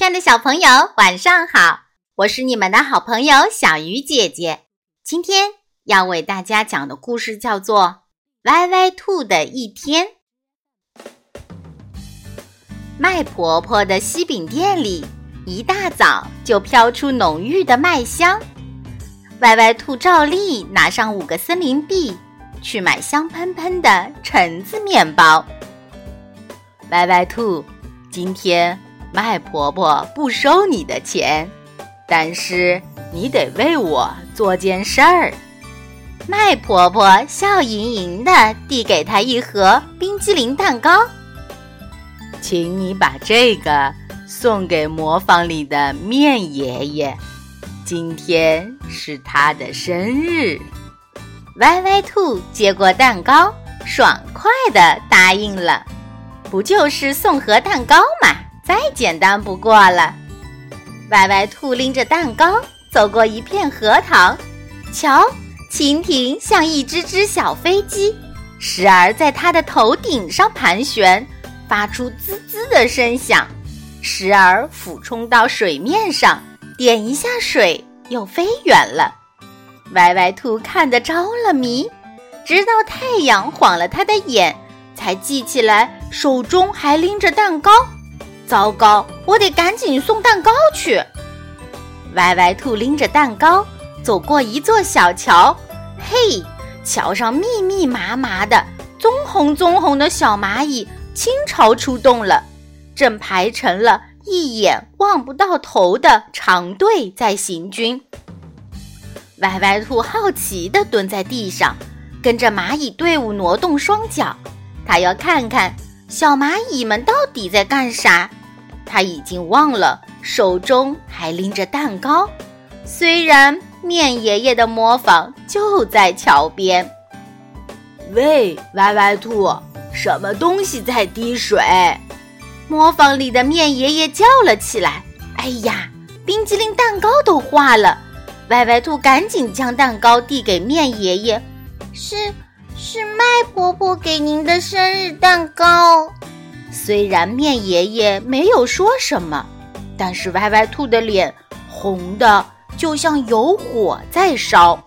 亲爱的小朋友，晚上好！我是你们的好朋友小鱼姐姐。今天要为大家讲的故事叫做《歪歪兔的一天》。麦婆婆的西饼店里，一大早就飘出浓郁的麦香。歪歪兔照例拿上五个森林币，去买香喷喷的橙子面包。歪歪兔，今天。麦婆婆不收你的钱，但是你得为我做件事儿。麦婆婆笑盈盈地递给她一盒冰激凌蛋糕，请你把这个送给磨坊里的面爷爷，今天是他的生日。歪歪兔接过蛋糕，爽快地答应了。不就是送盒蛋糕吗？再简单不过了。歪歪兔拎着蛋糕走过一片荷塘，瞧，蜻蜓像一只只小飞机，时而在它的头顶上盘旋，发出滋滋的声响；时而俯冲到水面上，点一下水又飞远了。歪歪兔看得着了迷，直到太阳晃了他的眼，才记起来手中还拎着蛋糕。糟糕！我得赶紧送蛋糕去。歪歪兔拎着蛋糕走过一座小桥，嘿，桥上密密麻麻的棕红棕红的小蚂蚁倾巢出动了，正排成了一眼望不到头的长队在行军。歪歪兔好奇地蹲在地上，跟着蚂蚁队伍挪动双脚，它要看看小蚂蚁们到底在干啥。他已经忘了手中还拎着蛋糕，虽然面爷爷的磨坊就在桥边。喂，歪歪兔，什么东西在滴水？磨坊里的面爷爷叫了起来：“哎呀，冰激凌蛋糕都化了！”歪歪兔赶紧将蛋糕递给面爷爷：“是，是麦婆婆给您的生日蛋糕。”虽然面爷爷没有说什么，但是歪歪兔的脸红的就像有火在烧。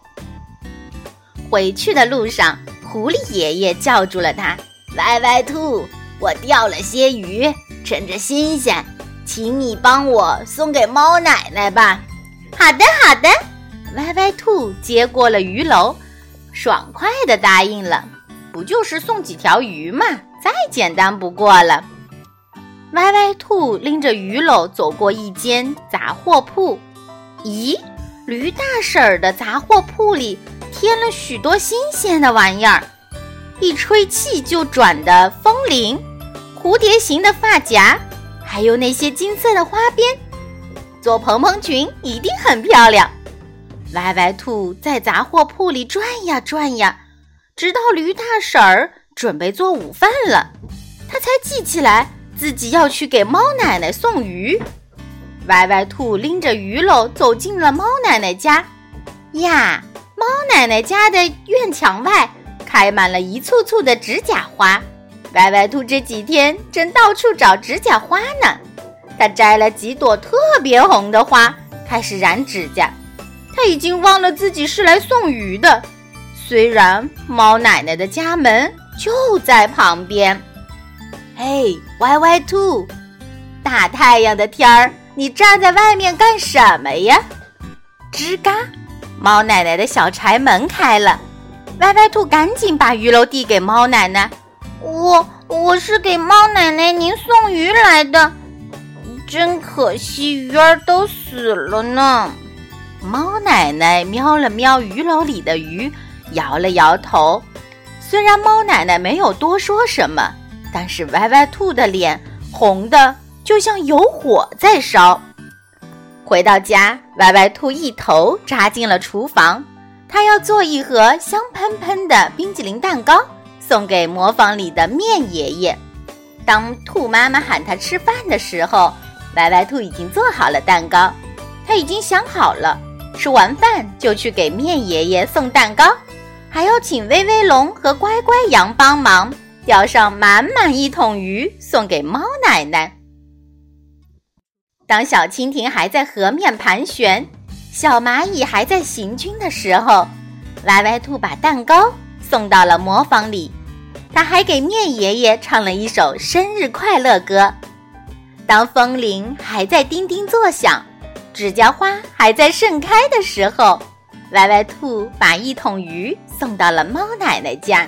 回去的路上，狐狸爷爷叫住了他：“歪歪兔，我钓了些鱼，趁着新鲜，请你帮我送给猫奶奶吧。”“好的，好的。”歪歪兔接过了鱼篓，爽快的答应了。不就是送几条鱼吗？再简单不过了。歪歪兔拎着鱼篓走过一间杂货铺，咦，驴大婶儿的杂货铺里添了许多新鲜的玩意儿：一吹气就转的风铃，蝴蝶形的发夹，还有那些金色的花边，做蓬蓬裙一定很漂亮。歪歪兔在杂货铺里转呀转呀，直到驴大婶儿。准备做午饭了，他才记起来自己要去给猫奶奶送鱼。歪歪兔拎着鱼篓走进了猫奶奶家。呀，猫奶奶家的院墙外开满了一簇簇的指甲花。歪歪兔这几天正到处找指甲花呢。他摘了几朵特别红的花，开始染指甲。他已经忘了自己是来送鱼的，虽然猫奶奶的家门。就在旁边，嘿，歪歪兔，大太阳的天儿，你站在外面干什么呀？吱嘎，猫奶奶的小柴门开了，歪歪兔赶紧把鱼篓递给猫奶奶。我我是给猫奶奶您送鱼来的，真可惜，鱼儿都死了呢。猫奶奶瞄了瞄鱼篓里的鱼，摇了摇头。虽然猫奶奶没有多说什么，但是歪歪兔的脸红的就像有火在烧。回到家，歪歪兔一头扎进了厨房，他要做一盒香喷喷的冰激凌蛋糕送给磨坊里的面爷爷。当兔妈妈喊他吃饭的时候，歪歪兔已经做好了蛋糕，他已经想好了，吃完饭就去给面爷爷送蛋糕。还要请威威龙和乖乖羊帮忙钓上满满一桶鱼，送给猫奶奶。当小蜻蜓还在河面盘旋，小蚂蚁还在行军的时候，歪歪兔把蛋糕送到了磨坊里。他还给面爷爷唱了一首生日快乐歌。当风铃还在叮叮作响，指甲花还在盛开的时候，歪歪兔把一桶鱼送到了猫奶奶家。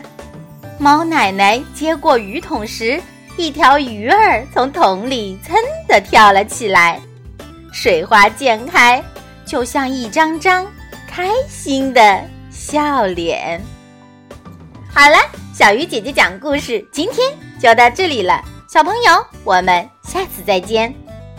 猫奶奶接过鱼桶时，一条鱼儿从桶里噌地跳了起来，水花溅开，就像一张张开心的笑脸。好了，小鱼姐姐讲故事，今天就到这里了，小朋友，我们下次再见。